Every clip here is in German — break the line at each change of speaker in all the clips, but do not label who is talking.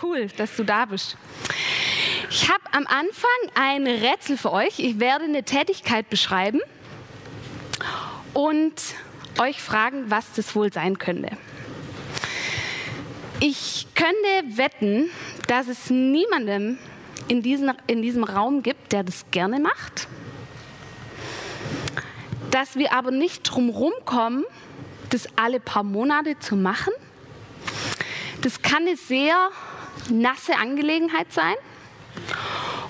Cool, dass du da bist. Ich habe am Anfang ein Rätsel für euch. Ich werde eine Tätigkeit beschreiben und euch fragen, was das wohl sein könnte. Ich könnte wetten, dass es niemandem in, diesen, in diesem Raum gibt, der das gerne macht. Dass wir aber nicht drumherum kommen, das alle paar Monate zu machen. Das kann eine sehr nasse Angelegenheit sein.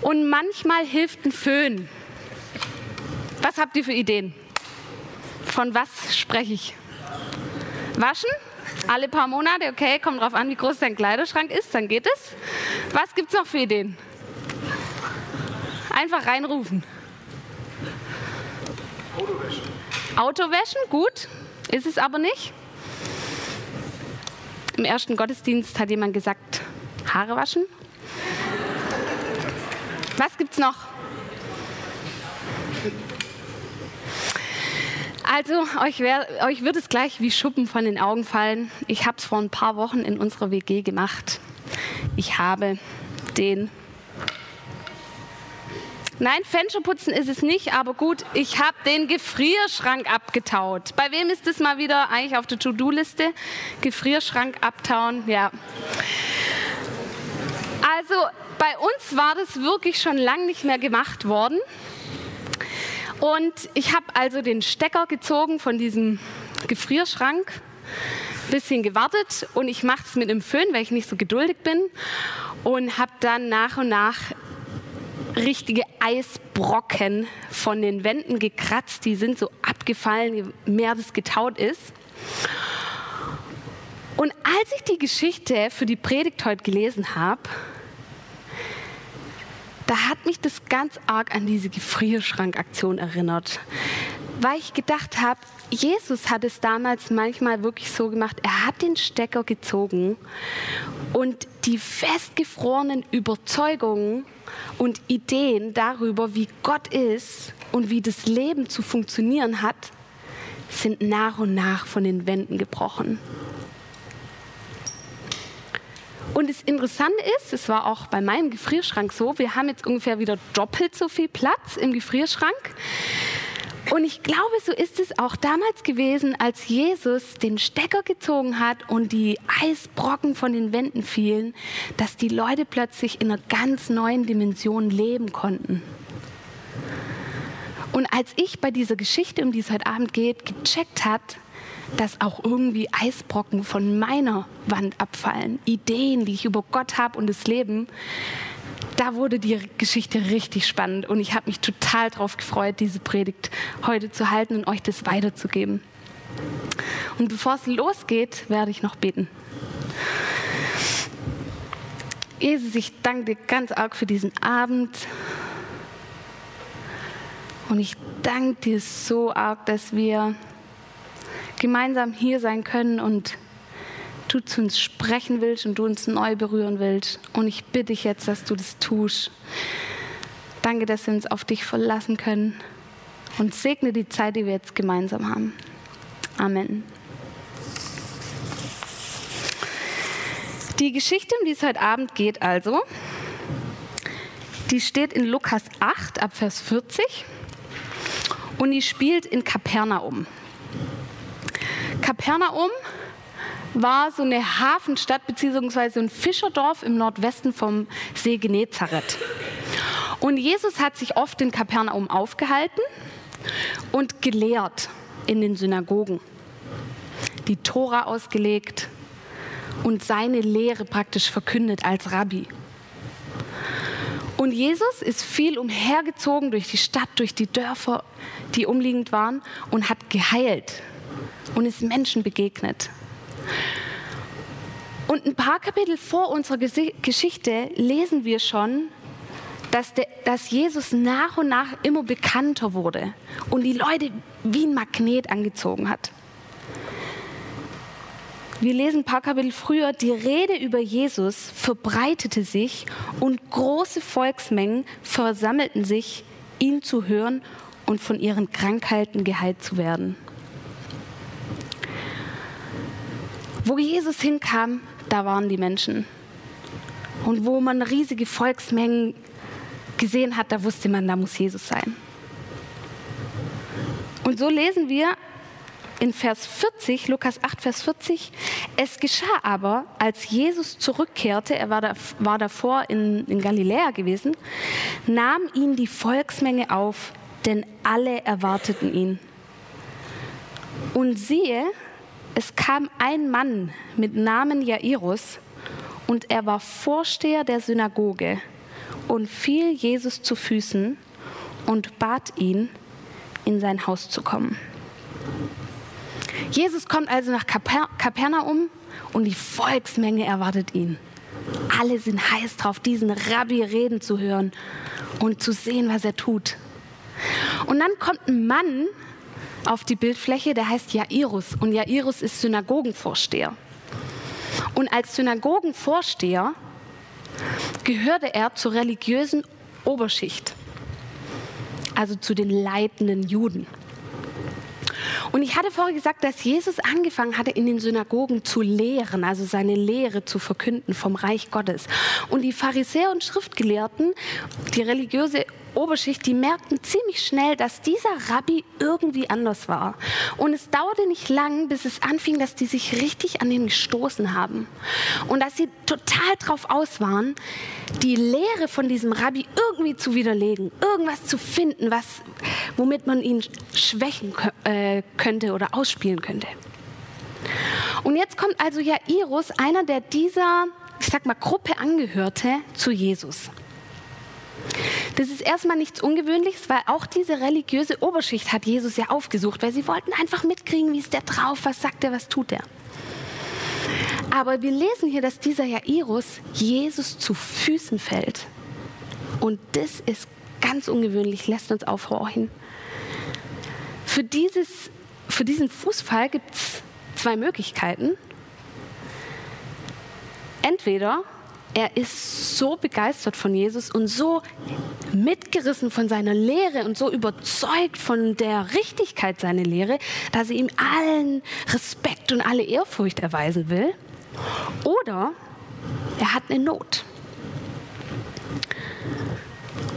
Und manchmal hilft ein Föhn. Was habt ihr für Ideen? Von was spreche ich? Waschen? Alle paar Monate? Okay, kommt drauf an, wie groß dein Kleiderschrank ist, dann geht es. Was gibt es noch für Ideen? Einfach reinrufen. Autowäschen. Autowäschen, gut. Ist es aber nicht. Im ersten Gottesdienst hat jemand gesagt, Haare waschen. Was gibt's noch? Also, euch, wär, euch wird es gleich wie Schuppen von den Augen fallen. Ich habe es vor ein paar Wochen in unserer WG gemacht. Ich habe den Nein, Fensterputzen ist es nicht, aber gut, ich habe den Gefrierschrank abgetaut. Bei wem ist das mal wieder eigentlich auf der To-Do-Liste? Gefrierschrank abtauen, ja. Also bei uns war das wirklich schon lange nicht mehr gemacht worden. Und ich habe also den Stecker gezogen von diesem Gefrierschrank, bisschen gewartet und ich mache es mit einem Föhn, weil ich nicht so geduldig bin und habe dann nach und nach richtige Eisbrocken von den Wänden gekratzt. Die sind so abgefallen, je mehr das getaut ist. Und als ich die Geschichte für die Predigt heute gelesen habe, da hat mich das ganz arg an diese Gefrierschrankaktion erinnert, weil ich gedacht habe, Jesus hat es damals manchmal wirklich so gemacht, er hat den Stecker gezogen und die festgefrorenen Überzeugungen und Ideen darüber, wie Gott ist und wie das Leben zu funktionieren hat, sind nach und nach von den Wänden gebrochen. Und das Interessante ist, es war auch bei meinem Gefrierschrank so, wir haben jetzt ungefähr wieder doppelt so viel Platz im Gefrierschrank. Und ich glaube, so ist es auch damals gewesen, als Jesus den Stecker gezogen hat und die Eisbrocken von den Wänden fielen, dass die Leute plötzlich in einer ganz neuen Dimension leben konnten. Und als ich bei dieser Geschichte, um die es heute Abend geht, gecheckt hat, dass auch irgendwie Eisbrocken von meiner Wand abfallen, Ideen, die ich über Gott habe und das Leben, da wurde die Geschichte richtig spannend und ich habe mich total darauf gefreut, diese Predigt heute zu halten und euch das weiterzugeben. Und bevor es losgeht, werde ich noch beten. Jesus, ich danke dir ganz arg für diesen Abend. Und ich danke dir so arg, dass wir gemeinsam hier sein können und du zu uns sprechen willst und du uns neu berühren willst. Und ich bitte dich jetzt, dass du das tust. Danke, dass wir uns auf dich verlassen können und segne die Zeit, die wir jetzt gemeinsam haben. Amen. Die Geschichte, um die es heute Abend geht, also, die steht in Lukas 8 ab Vers 40 und die spielt in Kapernaum. Kapernaum war so eine Hafenstadt bzw. ein Fischerdorf im Nordwesten vom See Genezareth. Und Jesus hat sich oft in Kapernaum aufgehalten und gelehrt in den Synagogen, die Tora ausgelegt und seine Lehre praktisch verkündet als Rabbi. Und Jesus ist viel umhergezogen durch die Stadt, durch die Dörfer, die umliegend waren und hat geheilt und ist Menschen begegnet. Und ein paar Kapitel vor unserer Geschichte lesen wir schon, dass, der, dass Jesus nach und nach immer bekannter wurde und die Leute wie ein Magnet angezogen hat. Wir lesen ein paar Kapitel früher, die Rede über Jesus verbreitete sich und große Volksmengen versammelten sich, ihn zu hören und von ihren Krankheiten geheilt zu werden. Wo Jesus hinkam, da waren die Menschen. Und wo man riesige Volksmengen gesehen hat, da wusste man, da muss Jesus sein. Und so lesen wir in Vers 40, Lukas 8, Vers 40, es geschah aber, als Jesus zurückkehrte, er war, da, war davor in, in Galiläa gewesen, nahm ihn die Volksmenge auf, denn alle erwarteten ihn. Und siehe, es kam ein Mann mit Namen Jairus, und er war Vorsteher der Synagoge und fiel Jesus zu Füßen und bat ihn, in sein Haus zu kommen. Jesus kommt also nach Kaper Kapernaum und die Volksmenge erwartet ihn. Alle sind heiß drauf, diesen Rabbi reden zu hören und zu sehen, was er tut. Und dann kommt ein Mann auf die Bildfläche, der heißt Jairus. Und Jairus ist Synagogenvorsteher. Und als Synagogenvorsteher gehörte er zur religiösen Oberschicht, also zu den leitenden Juden. Und ich hatte vorher gesagt, dass Jesus angefangen hatte, in den Synagogen zu lehren, also seine Lehre zu verkünden vom Reich Gottes. Und die Pharisäer und Schriftgelehrten, die religiöse Oberschicht, die merkten ziemlich schnell, dass dieser Rabbi irgendwie anders war. Und es dauerte nicht lang, bis es anfing, dass die sich richtig an ihn gestoßen haben. Und dass sie total drauf aus waren, die Lehre von diesem Rabbi irgendwie zu widerlegen, irgendwas zu finden, was, womit man ihn schwächen äh, könnte oder ausspielen könnte. Und jetzt kommt also Jairus, einer der dieser, ich sag mal, Gruppe angehörte, zu Jesus. Das ist erstmal nichts Ungewöhnliches, weil auch diese religiöse Oberschicht hat Jesus ja aufgesucht, weil sie wollten einfach mitkriegen, wie ist der drauf, was sagt er, was tut er. Aber wir lesen hier, dass dieser Jairus Jesus zu Füßen fällt. Und das ist ganz ungewöhnlich, lässt uns aufhorchen. Für, dieses, für diesen Fußfall gibt es zwei Möglichkeiten. Entweder er ist so begeistert von Jesus und so mitgerissen von seiner Lehre und so überzeugt von der Richtigkeit seiner Lehre, dass er ihm allen Respekt und alle Ehrfurcht erweisen will. Oder er hat eine Not.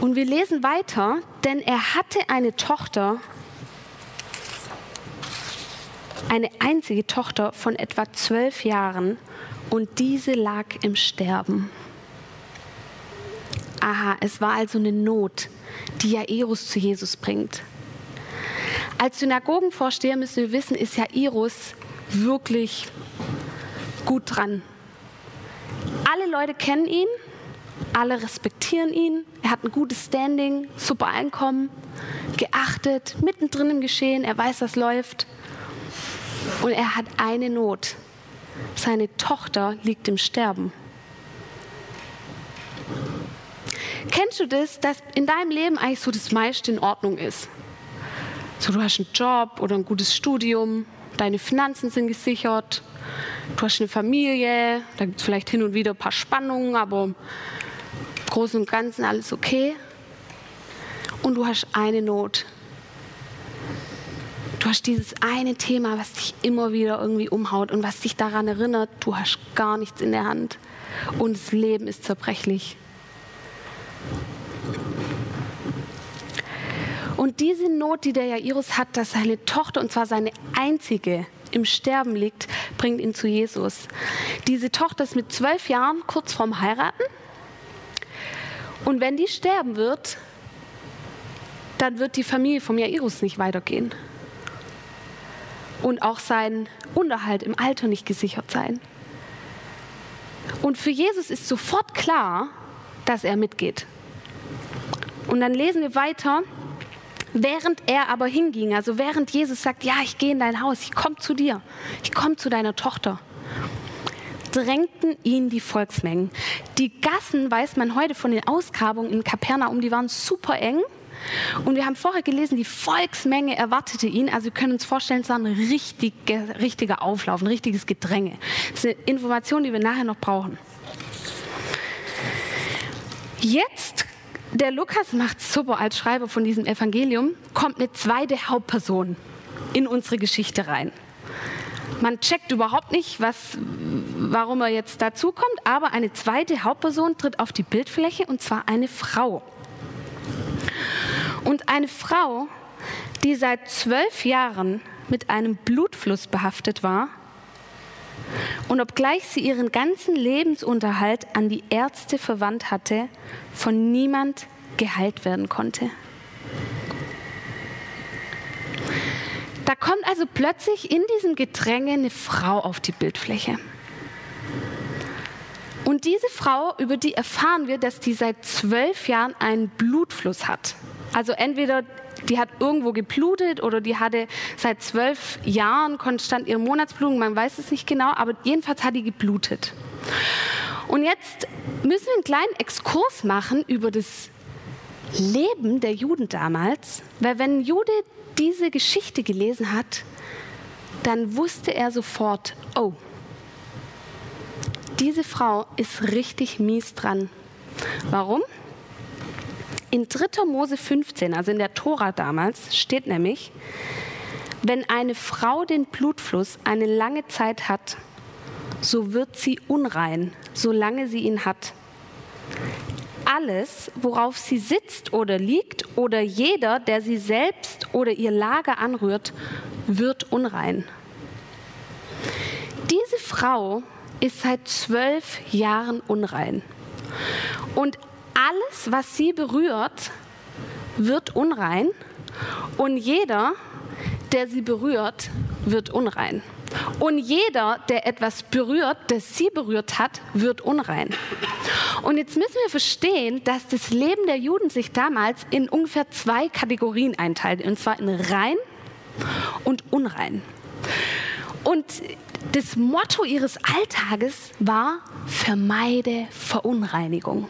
Und wir lesen weiter, denn er hatte eine Tochter, eine einzige Tochter von etwa zwölf Jahren und diese lag im Sterben. Aha, es war also eine Not, die Jairus zu Jesus bringt. Als Synagogenvorsteher müssen wir wissen, ist Jairus wirklich gut dran. Alle Leute kennen ihn, alle respektieren ihn, er hat ein gutes Standing, super Einkommen, geachtet, mittendrin im Geschehen, er weiß, was läuft. Und er hat eine Not. Seine Tochter liegt im Sterben. Kennst du das, dass in deinem Leben eigentlich so das meiste in Ordnung ist? So, du hast einen Job oder ein gutes Studium, deine Finanzen sind gesichert, du hast eine Familie, da gibt es vielleicht hin und wieder ein paar Spannungen, aber im Großen und Ganzen alles okay. Und du hast eine Not, hast dieses eine Thema, was dich immer wieder irgendwie umhaut und was dich daran erinnert, du hast gar nichts in der Hand und das Leben ist zerbrechlich. Und diese Not, die der Jairus hat, dass seine Tochter, und zwar seine einzige, im Sterben liegt, bringt ihn zu Jesus. Diese Tochter ist mit zwölf Jahren kurz vorm Heiraten. Und wenn die sterben wird, dann wird die Familie vom Jairus nicht weitergehen und auch sein Unterhalt im Alter nicht gesichert sein. Und für Jesus ist sofort klar, dass er mitgeht. Und dann lesen wir weiter, während er aber hinging, also während Jesus sagt, ja, ich gehe in dein Haus, ich komme zu dir, ich komme zu deiner Tochter, drängten ihn die Volksmengen. Die Gassen, weiß man heute von den Ausgrabungen in Kapernaum, die waren super eng und wir haben vorher gelesen, die Volksmenge erwartete ihn. Also wir können uns vorstellen, es war ein richtiger, richtiger Auflauf, ein richtiges Gedränge. Das ist eine Information, die wir nachher noch brauchen. Jetzt, der Lukas macht super als Schreiber von diesem Evangelium, kommt eine zweite Hauptperson in unsere Geschichte rein. Man checkt überhaupt nicht, was, warum er jetzt dazukommt, aber eine zweite Hauptperson tritt auf die Bildfläche und zwar eine Frau. Und eine Frau, die seit zwölf Jahren mit einem Blutfluss behaftet war und obgleich sie ihren ganzen Lebensunterhalt an die Ärzte verwandt hatte, von niemand geheilt werden konnte. Da kommt also plötzlich in diesem Gedränge eine Frau auf die Bildfläche. Und diese Frau, über die erfahren wir, dass die seit zwölf Jahren einen Blutfluss hat. Also entweder die hat irgendwo geblutet oder die hatte seit zwölf Jahren konstant ihre Monatsblutung, man weiß es nicht genau, aber jedenfalls hat die geblutet. Und jetzt müssen wir einen kleinen Exkurs machen über das Leben der Juden damals, weil wenn Jude diese Geschichte gelesen hat, dann wusste er sofort, oh, diese Frau ist richtig mies dran. Warum? In 3. Mose 15, also in der Tora damals, steht nämlich, wenn eine Frau den Blutfluss eine lange Zeit hat, so wird sie unrein, solange sie ihn hat. Alles, worauf sie sitzt oder liegt, oder jeder, der sie selbst oder ihr Lager anrührt, wird unrein. Diese Frau ist seit zwölf Jahren unrein. Und alles, was sie berührt, wird unrein und jeder, der sie berührt, wird unrein. Und jeder, der etwas berührt, das sie berührt hat, wird unrein. Und jetzt müssen wir verstehen, dass das Leben der Juden sich damals in ungefähr zwei Kategorien einteilt, und zwar in rein und unrein. Und das Motto ihres Alltages war, vermeide Verunreinigung.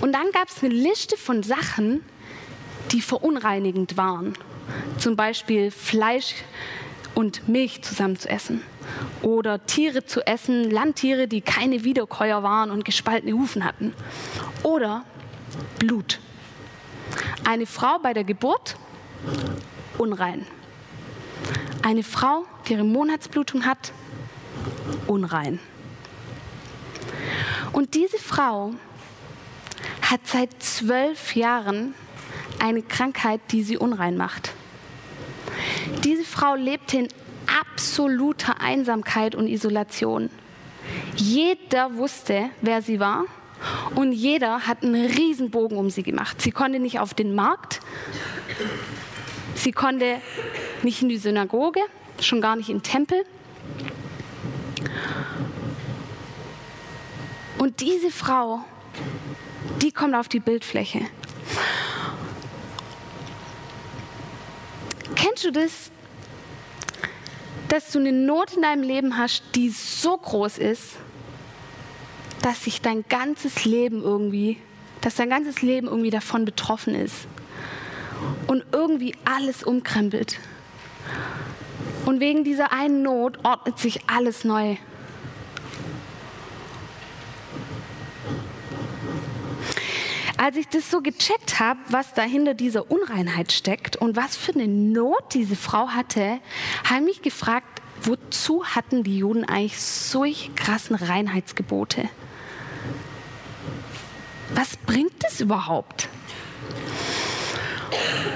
Und dann gab es eine Liste von Sachen, die verunreinigend waren. Zum Beispiel Fleisch und Milch zusammen zu essen. Oder Tiere zu essen, Landtiere, die keine Wiederkäuer waren und gespaltene Hufen hatten. Oder Blut. Eine Frau bei der Geburt, unrein. Eine Frau, die ihre Monatsblutung hat, unrein. Und diese Frau hat seit zwölf Jahren eine Krankheit, die sie unrein macht. Diese Frau lebte in absoluter Einsamkeit und Isolation. Jeder wusste, wer sie war und jeder hat einen Riesenbogen um sie gemacht. Sie konnte nicht auf den Markt, sie konnte nicht in die Synagoge, schon gar nicht in den Tempel. Und diese Frau die kommt auf die Bildfläche. Kennst du das, dass du eine Not in deinem Leben hast, die so groß ist, dass sich dein ganzes Leben irgendwie, dass dein ganzes Leben irgendwie davon betroffen ist und irgendwie alles umkrempelt. Und wegen dieser einen Not ordnet sich alles neu. Als ich das so gecheckt habe, was da hinter dieser Unreinheit steckt und was für eine Not diese Frau hatte, habe ich mich gefragt, wozu hatten die Juden eigentlich solche krassen Reinheitsgebote? Was bringt das überhaupt?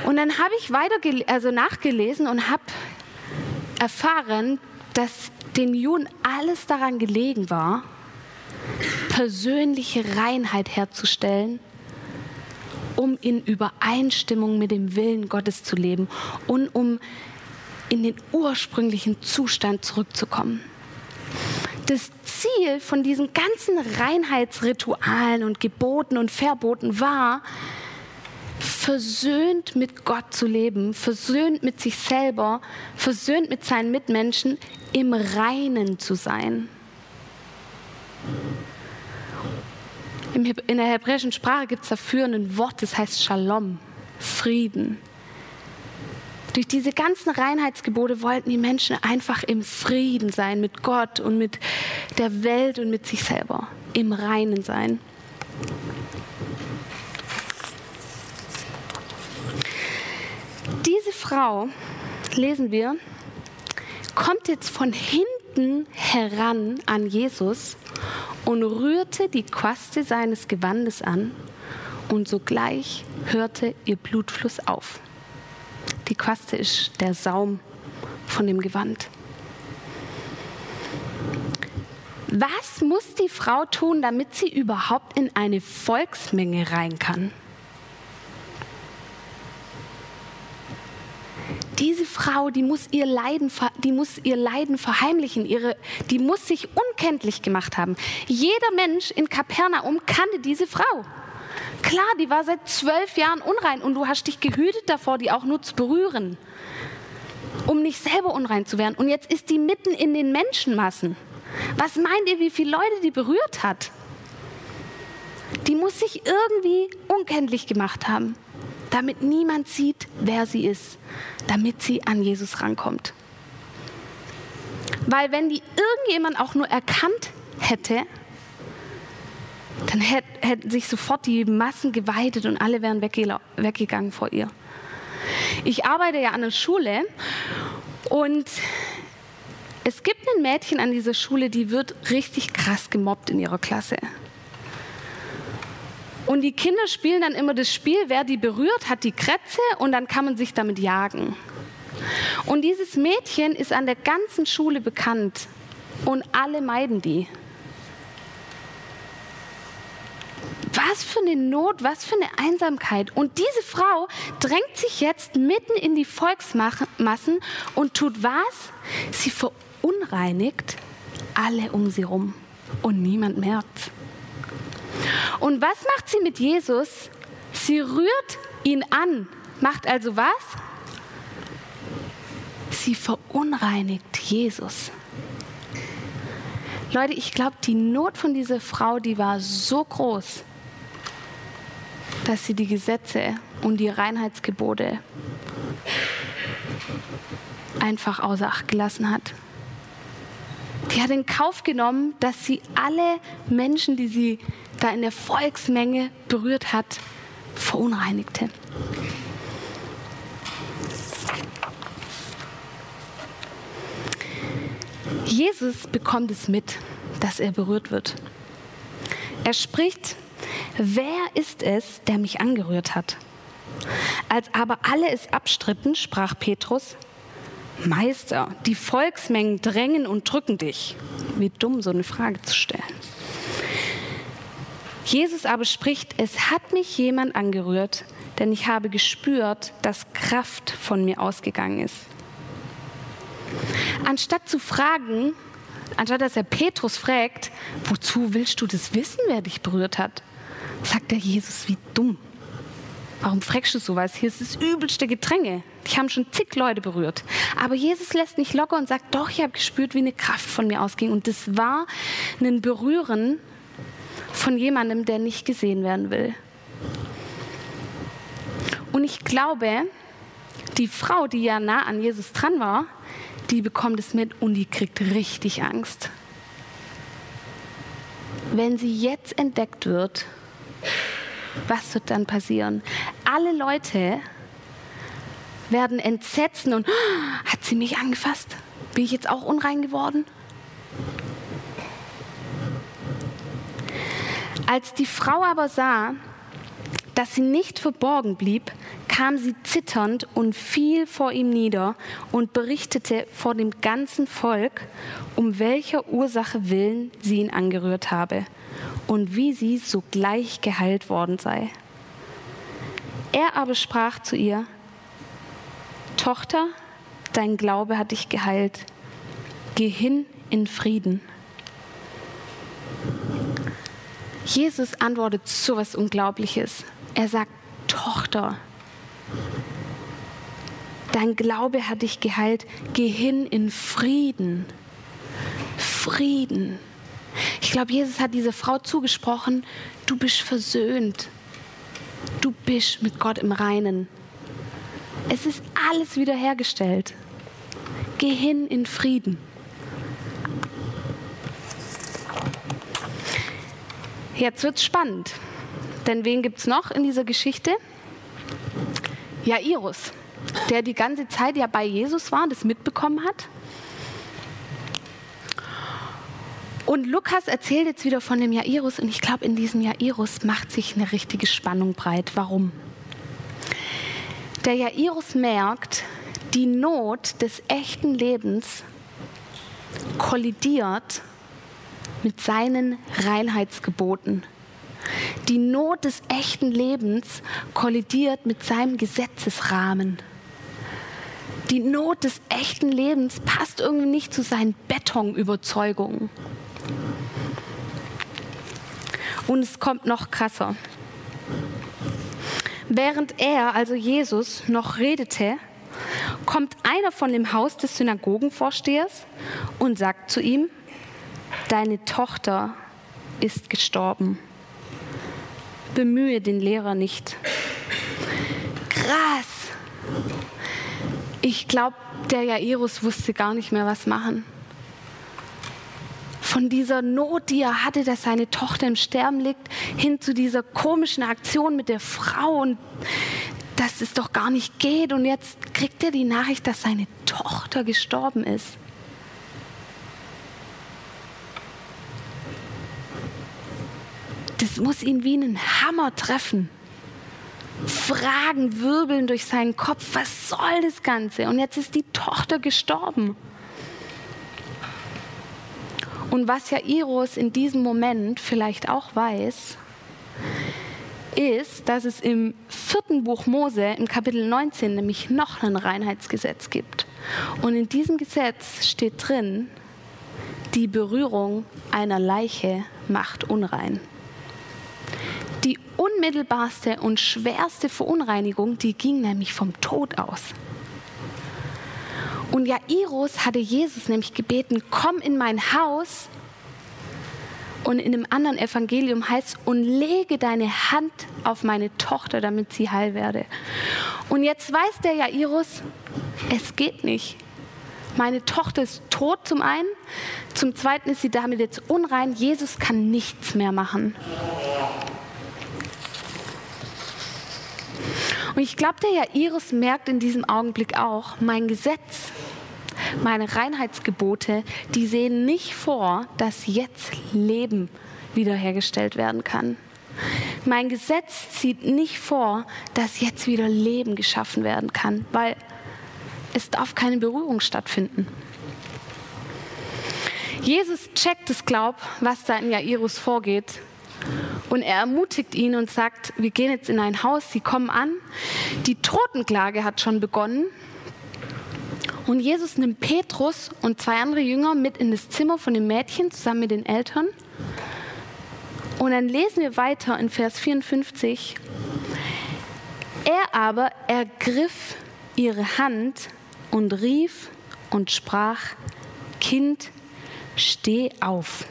Und dann habe ich weiter also nachgelesen und habe erfahren, dass den Juden alles daran gelegen war, persönliche Reinheit herzustellen um in Übereinstimmung mit dem Willen Gottes zu leben und um in den ursprünglichen Zustand zurückzukommen. Das Ziel von diesen ganzen Reinheitsritualen und Geboten und Verboten war, versöhnt mit Gott zu leben, versöhnt mit sich selber, versöhnt mit seinen Mitmenschen, im Reinen zu sein. In der hebräischen Sprache gibt es dafür ein Wort, das heißt Shalom, Frieden. Durch diese ganzen Reinheitsgebote wollten die Menschen einfach im Frieden sein mit Gott und mit der Welt und mit sich selber. Im Reinen sein. Diese Frau, lesen wir, kommt jetzt von hinten heran an Jesus und rührte die Quaste seines Gewandes an und sogleich hörte ihr Blutfluss auf. Die Quaste ist der Saum von dem Gewand. Was muss die Frau tun, damit sie überhaupt in eine Volksmenge rein kann? Diese Frau, die muss ihr Leiden, die muss ihr Leiden verheimlichen, ihre, die muss sich unkenntlich gemacht haben. Jeder Mensch in Kapernaum kannte diese Frau. Klar, die war seit zwölf Jahren unrein und du hast dich gehütet davor, die auch nur zu berühren, um nicht selber unrein zu werden. Und jetzt ist die mitten in den Menschenmassen. Was meint ihr, wie viele Leute die berührt hat? Die muss sich irgendwie unkenntlich gemacht haben, damit niemand sieht, wer sie ist, damit sie an Jesus rankommt. Weil wenn die irgendjemand auch nur erkannt hätte, dann hätten sich sofort die Massen geweitet und alle wären weggegangen vor ihr. Ich arbeite ja an der Schule und es gibt ein Mädchen an dieser Schule, die wird richtig krass gemobbt in ihrer Klasse. Und die Kinder spielen dann immer das Spiel, wer die berührt, hat die Krätze und dann kann man sich damit jagen. Und dieses Mädchen ist an der ganzen Schule bekannt und alle meiden die. Was für eine Not, was für eine Einsamkeit. Und diese Frau drängt sich jetzt mitten in die Volksmassen und tut was? Sie verunreinigt alle um sie rum und niemand merkt. Und was macht sie mit Jesus? Sie rührt ihn an. Macht also was? Sie verunreinigt Jesus. Leute, ich glaube, die Not von dieser Frau, die war so groß, dass sie die Gesetze und die Reinheitsgebote einfach außer Acht gelassen hat. Die hat in Kauf genommen, dass sie alle Menschen, die sie da in der Volksmenge berührt hat, verunreinigte. Jesus bekommt es mit, dass er berührt wird. Er spricht, wer ist es, der mich angerührt hat? Als aber alle es abstritten, sprach Petrus, Meister, die Volksmengen drängen und drücken dich. Wie dumm, so eine Frage zu stellen. Jesus aber spricht, es hat mich jemand angerührt, denn ich habe gespürt, dass Kraft von mir ausgegangen ist. Anstatt zu fragen, anstatt dass er Petrus fragt, wozu willst du das wissen, wer dich berührt hat, sagt er Jesus, wie dumm. Warum fragst du sowas? Hier ist das übelste Gedränge. Ich haben schon zig Leute berührt. Aber Jesus lässt nicht locker und sagt, doch, ich habe gespürt, wie eine Kraft von mir ausging. Und das war ein Berühren von jemandem, der nicht gesehen werden will. Und ich glaube, die Frau, die ja nah an Jesus dran war, die bekommt es mit und die kriegt richtig Angst. Wenn sie jetzt entdeckt wird, was wird dann passieren? Alle Leute werden entsetzen und oh, hat sie mich angefasst? Bin ich jetzt auch unrein geworden? Als die Frau aber sah, dass sie nicht verborgen blieb, kam sie zitternd und fiel vor ihm nieder und berichtete vor dem ganzen Volk, um welcher Ursache willen sie ihn angerührt habe und wie sie sogleich geheilt worden sei. Er aber sprach zu ihr, Tochter, dein Glaube hat dich geheilt. Geh hin in Frieden. Jesus antwortet so was Unglaubliches. Er sagt, Tochter, dein Glaube hat dich geheilt. Geh hin in Frieden. Frieden. Ich glaube, Jesus hat dieser Frau zugesprochen, du bist versöhnt. Du bist mit Gott im Reinen. Es ist alles wiederhergestellt. Geh hin in Frieden. Jetzt wird es spannend. Denn wen gibt es noch in dieser Geschichte? Jairus, der die ganze Zeit ja bei Jesus war, das mitbekommen hat. Und Lukas erzählt jetzt wieder von dem Jairus und ich glaube, in diesem Jairus macht sich eine richtige Spannung breit. Warum? Der Jairus merkt, die Not des echten Lebens kollidiert mit seinen Reinheitsgeboten. Die Not des echten Lebens kollidiert mit seinem Gesetzesrahmen. Die Not des echten Lebens passt irgendwie nicht zu seinen Betonüberzeugungen. Und es kommt noch krasser. Während er, also Jesus, noch redete, kommt einer von dem Haus des Synagogenvorstehers und sagt zu ihm, deine Tochter ist gestorben. Bemühe den Lehrer nicht. Krass. Ich glaube, der Jairus wusste gar nicht mehr, was machen. Von dieser Not, die er hatte, dass seine Tochter im Sterben liegt, hin zu dieser komischen Aktion mit der Frau und dass es doch gar nicht geht. Und jetzt kriegt er die Nachricht, dass seine Tochter gestorben ist. Muss ihn wie einen Hammer treffen. Fragen wirbeln durch seinen Kopf, was soll das Ganze? Und jetzt ist die Tochter gestorben. Und was Jairus in diesem Moment vielleicht auch weiß, ist, dass es im vierten Buch Mose, im Kapitel 19, nämlich noch ein Reinheitsgesetz gibt. Und in diesem Gesetz steht drin, die Berührung einer Leiche macht unrein. Die unmittelbarste und schwerste Verunreinigung, die ging nämlich vom Tod aus. Und Jairus hatte Jesus nämlich gebeten, komm in mein Haus und in einem anderen Evangelium heißt, und lege deine Hand auf meine Tochter, damit sie heil werde. Und jetzt weiß der Jairus, es geht nicht. Meine Tochter ist tot zum einen, zum zweiten ist sie damit jetzt unrein. Jesus kann nichts mehr machen. Und ich glaube, der Jairus merkt in diesem Augenblick auch, mein Gesetz meine Reinheitsgebote, die sehen nicht vor, dass jetzt Leben wiederhergestellt werden kann. Mein Gesetz sieht nicht vor, dass jetzt wieder Leben geschaffen werden kann, weil es darf keine Berührung stattfinden. Jesus checkt es, glaub, was da in Jairus vorgeht. Und er ermutigt ihn und sagt, wir gehen jetzt in ein Haus, sie kommen an. Die Totenklage hat schon begonnen und Jesus nimmt Petrus und zwei andere Jünger mit in das Zimmer von dem Mädchen zusammen mit den Eltern. Und dann lesen wir weiter in Vers 54. Er aber ergriff ihre Hand und rief und sprach, Kind, steh auf.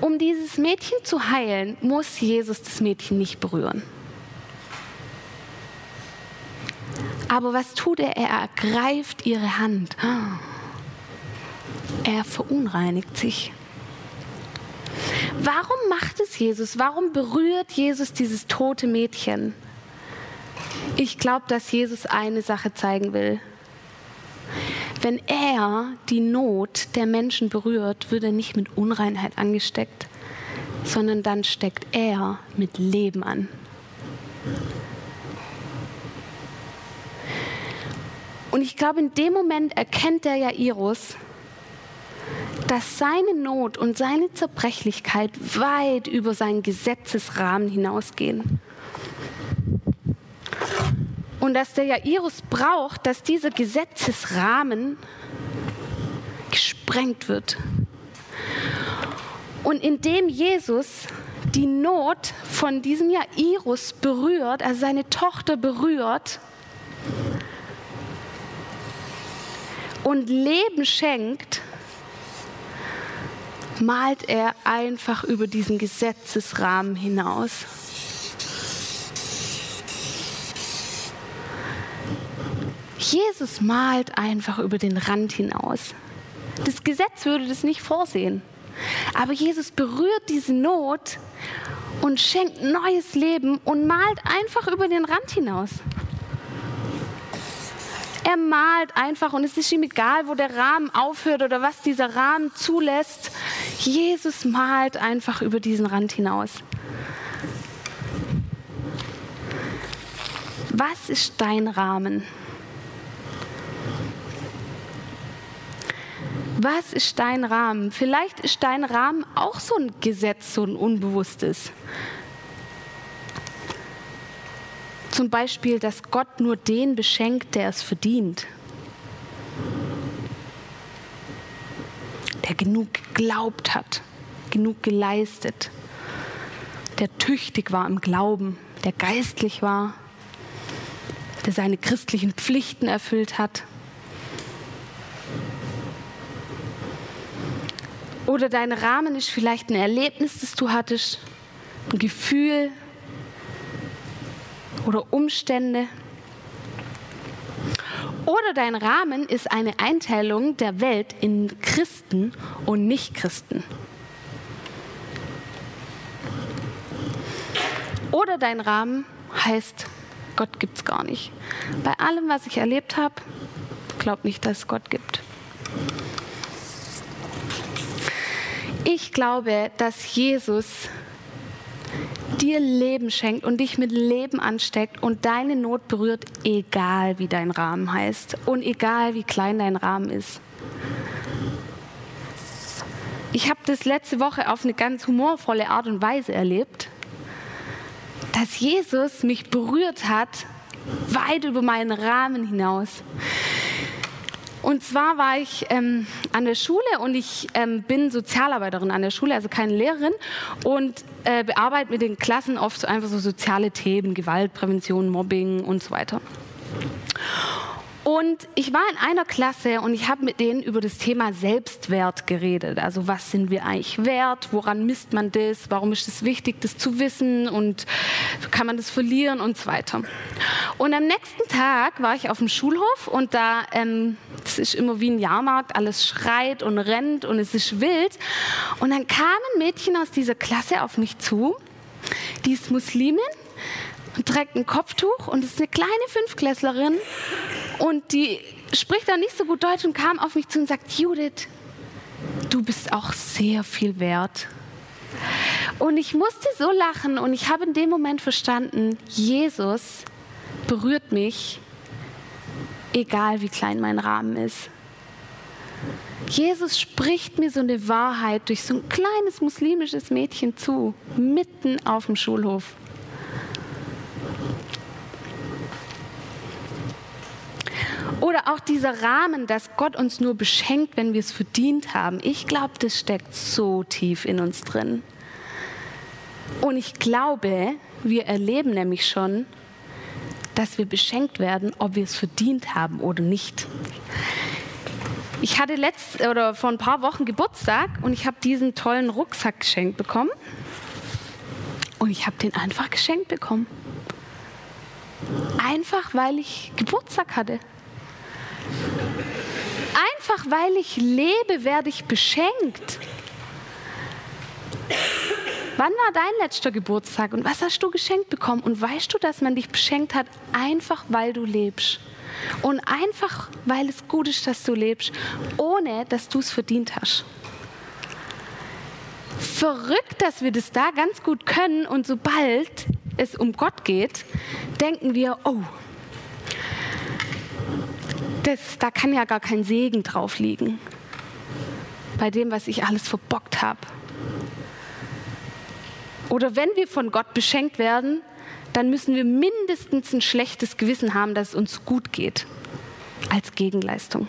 Um dieses Mädchen zu heilen, muss Jesus das Mädchen nicht berühren. Aber was tut er? Er ergreift ihre Hand. Er verunreinigt sich. Warum macht es Jesus? Warum berührt Jesus dieses tote Mädchen? Ich glaube, dass Jesus eine Sache zeigen will. Wenn er die Not der Menschen berührt, wird er nicht mit Unreinheit angesteckt, sondern dann steckt er mit Leben an. Und ich glaube, in dem Moment erkennt der Jairus, dass seine Not und seine Zerbrechlichkeit weit über seinen Gesetzesrahmen hinausgehen. Und dass der Jairus braucht, dass dieser Gesetzesrahmen gesprengt wird. Und indem Jesus die Not von diesem Jairus berührt, also seine Tochter berührt, und Leben schenkt, malt er einfach über diesen Gesetzesrahmen hinaus. Jesus malt einfach über den Rand hinaus. Das Gesetz würde das nicht vorsehen. Aber Jesus berührt diese Not und schenkt neues Leben und malt einfach über den Rand hinaus. Er malt einfach und es ist ihm egal, wo der Rahmen aufhört oder was dieser Rahmen zulässt. Jesus malt einfach über diesen Rand hinaus. Was ist dein Rahmen? Was ist dein Rahmen? Vielleicht ist dein Rahmen auch so ein Gesetz, so ein unbewusstes. Zum Beispiel, dass Gott nur den beschenkt, der es verdient. Der genug geglaubt hat, genug geleistet, der tüchtig war im Glauben, der geistlich war, der seine christlichen Pflichten erfüllt hat. Oder dein Rahmen ist vielleicht ein Erlebnis, das du hattest, ein Gefühl oder Umstände. Oder dein Rahmen ist eine Einteilung der Welt in Christen und Nichtchristen. Oder dein Rahmen heißt, Gott gibt es gar nicht. Bei allem, was ich erlebt habe, glaub nicht, dass es Gott gibt. Ich glaube, dass Jesus dir Leben schenkt und dich mit Leben ansteckt und deine Not berührt, egal wie dein Rahmen heißt und egal wie klein dein Rahmen ist. Ich habe das letzte Woche auf eine ganz humorvolle Art und Weise erlebt, dass Jesus mich berührt hat, weit über meinen Rahmen hinaus. Und zwar war ich ähm, an der Schule und ich ähm, bin Sozialarbeiterin an der Schule, also keine Lehrerin und äh, bearbeite mit den Klassen oft so einfach so soziale Themen, Gewaltprävention, Mobbing und so weiter. Und ich war in einer Klasse und ich habe mit denen über das Thema Selbstwert geredet. Also was sind wir eigentlich wert? Woran misst man das? Warum ist es wichtig, das zu wissen? Und kann man das verlieren und so weiter. Und am nächsten Tag war ich auf dem Schulhof und da, ähm, das ist immer wie ein Jahrmarkt, alles schreit und rennt und es ist wild. Und dann kam ein Mädchen aus dieser Klasse auf mich zu. Die ist Muslimin und trägt ein Kopftuch und ist eine kleine Fünfklässlerin und die spricht dann nicht so gut Deutsch und kam auf mich zu und sagt, Judith, du bist auch sehr viel wert. Und ich musste so lachen und ich habe in dem Moment verstanden, Jesus berührt mich, egal wie klein mein Rahmen ist. Jesus spricht mir so eine Wahrheit durch so ein kleines muslimisches Mädchen zu, mitten auf dem Schulhof. Oder auch dieser Rahmen, dass Gott uns nur beschenkt, wenn wir es verdient haben. Ich glaube, das steckt so tief in uns drin. Und ich glaube, wir erleben nämlich schon, dass wir beschenkt werden, ob wir es verdient haben oder nicht. Ich hatte letzt oder vor ein paar Wochen Geburtstag und ich habe diesen tollen Rucksack geschenkt bekommen. Und ich habe den einfach geschenkt bekommen. Einfach weil ich Geburtstag hatte. Einfach weil ich lebe, werde ich beschenkt. Wann war dein letzter Geburtstag und was hast du geschenkt bekommen? Und weißt du, dass man dich beschenkt hat, einfach weil du lebst? Und einfach weil es gut ist, dass du lebst, ohne dass du es verdient hast. Verrückt, dass wir das da ganz gut können und sobald es um Gott geht, denken wir, oh, das, da kann ja gar kein Segen drauf liegen. Bei dem, was ich alles verbockt habe. Oder wenn wir von Gott beschenkt werden, dann müssen wir mindestens ein schlechtes Gewissen haben, dass es uns gut geht. Als Gegenleistung.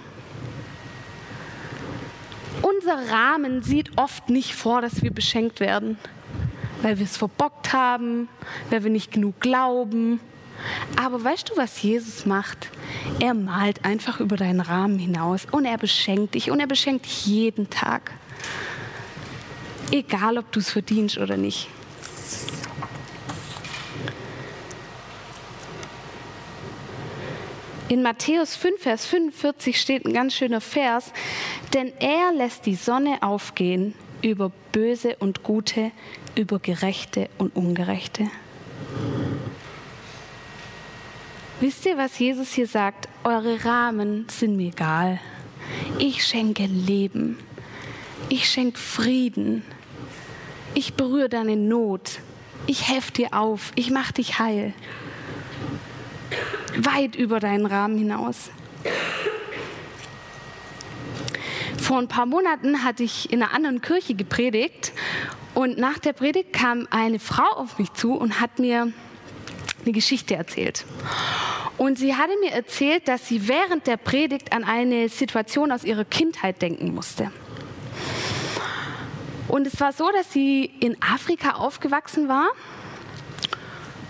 Unser Rahmen sieht oft nicht vor, dass wir beschenkt werden, weil wir es verbockt haben, weil wir nicht genug glauben. Aber weißt du, was Jesus macht? Er malt einfach über deinen Rahmen hinaus und er beschenkt dich und er beschenkt dich jeden Tag. Egal, ob du es verdienst oder nicht. In Matthäus 5, Vers 45 steht ein ganz schöner Vers, denn er lässt die Sonne aufgehen über Böse und Gute, über Gerechte und Ungerechte. Wisst ihr, was Jesus hier sagt? Eure Rahmen sind mir egal. Ich schenke Leben. Ich schenke Frieden. Ich berühre deine Not. Ich helfe dir auf. Ich mache dich heil. Weit über deinen Rahmen hinaus. Vor ein paar Monaten hatte ich in einer anderen Kirche gepredigt und nach der Predigt kam eine Frau auf mich zu und hat mir eine Geschichte erzählt. Und sie hatte mir erzählt, dass sie während der Predigt an eine Situation aus ihrer Kindheit denken musste. Und es war so, dass sie in Afrika aufgewachsen war.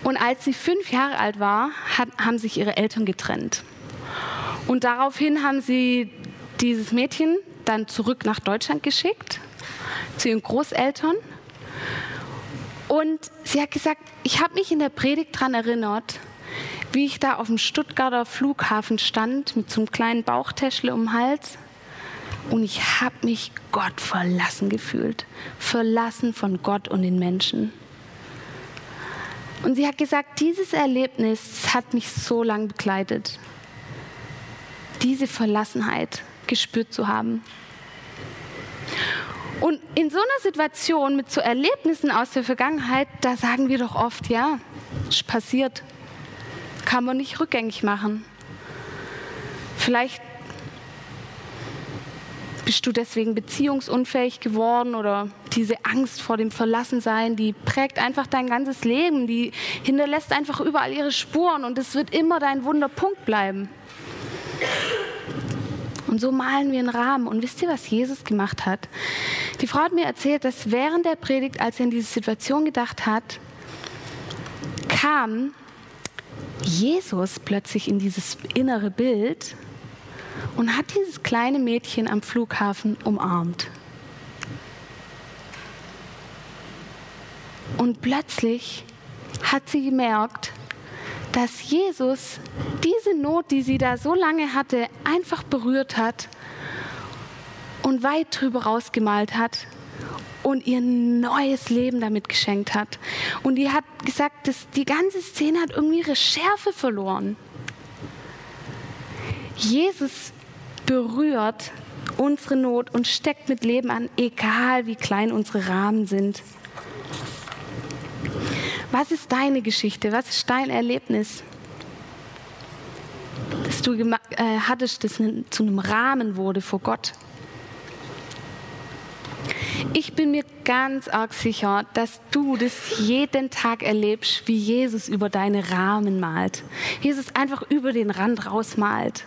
Und als sie fünf Jahre alt war, hat, haben sich ihre Eltern getrennt. Und daraufhin haben sie dieses Mädchen dann zurück nach Deutschland geschickt, zu ihren Großeltern. Und sie hat gesagt, ich habe mich in der Predigt daran erinnert, wie ich da auf dem Stuttgarter Flughafen stand mit so einem kleinen Bauchtäschle um den Hals. Und ich habe mich Gott verlassen gefühlt. Verlassen von Gott und den Menschen. Und sie hat gesagt, dieses Erlebnis hat mich so lange begleitet. Diese Verlassenheit gespürt zu haben. Und in so einer Situation mit so Erlebnissen aus der Vergangenheit, da sagen wir doch oft, ja, ist passiert, kann man nicht rückgängig machen. Vielleicht bist du deswegen beziehungsunfähig geworden oder diese Angst vor dem Verlassensein, die prägt einfach dein ganzes Leben, die hinterlässt einfach überall ihre Spuren und es wird immer dein Wunderpunkt bleiben. Und so malen wir einen Rahmen. Und wisst ihr, was Jesus gemacht hat? Die Frau hat mir erzählt, dass während der Predigt, als er in diese Situation gedacht hat, kam Jesus plötzlich in dieses innere Bild und hat dieses kleine Mädchen am Flughafen umarmt. Und plötzlich hat sie gemerkt, dass Jesus diese Not, die sie da so lange hatte, einfach berührt hat und weit drüber rausgemalt hat und ihr neues Leben damit geschenkt hat. Und die hat gesagt, dass die ganze Szene hat irgendwie ihre Schärfe verloren. Jesus berührt unsere Not und steckt mit Leben an, egal wie klein unsere Rahmen sind. Was ist deine Geschichte? Was ist dein Erlebnis? Dass du äh, hattest, das zu einem Rahmen wurde vor Gott. Ich bin mir ganz arg sicher, dass du das jeden Tag erlebst, wie Jesus über deine Rahmen malt. Jesus einfach über den Rand rausmalt.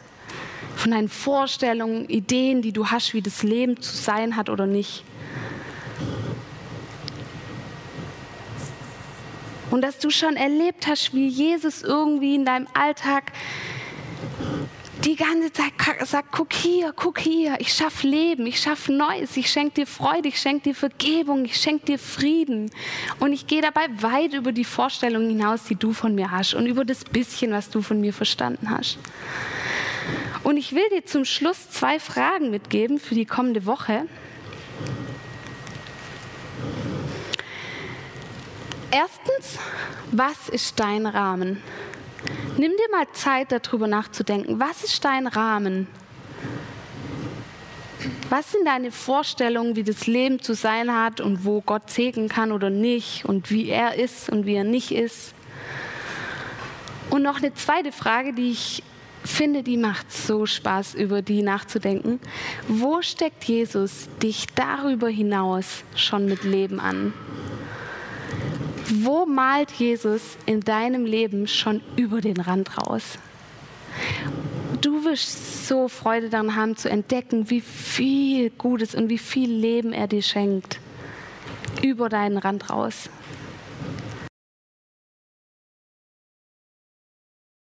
Von deinen Vorstellungen, Ideen, die du hast, wie das Leben zu sein hat oder nicht. Und dass du schon erlebt hast, wie Jesus irgendwie in deinem Alltag die ganze Zeit sagt, guck hier, guck hier, ich schaffe Leben, ich schaffe Neues, ich schenke dir Freude, ich schenke dir Vergebung, ich schenke dir Frieden. Und ich gehe dabei weit über die Vorstellungen hinaus, die du von mir hast und über das bisschen, was du von mir verstanden hast. Und ich will dir zum Schluss zwei Fragen mitgeben für die kommende Woche. Erstens, was ist dein Rahmen? Nimm dir mal Zeit, darüber nachzudenken. Was ist dein Rahmen? Was sind deine Vorstellungen, wie das Leben zu sein hat und wo Gott segnen kann oder nicht und wie er ist und wie er nicht ist? Und noch eine zweite Frage, die ich finde, die macht so Spaß, über die nachzudenken. Wo steckt Jesus dich darüber hinaus schon mit Leben an? Wo malt Jesus in deinem Leben schon über den Rand raus? Du wirst so Freude daran haben zu entdecken, wie viel Gutes und wie viel Leben er dir schenkt. Über deinen Rand raus.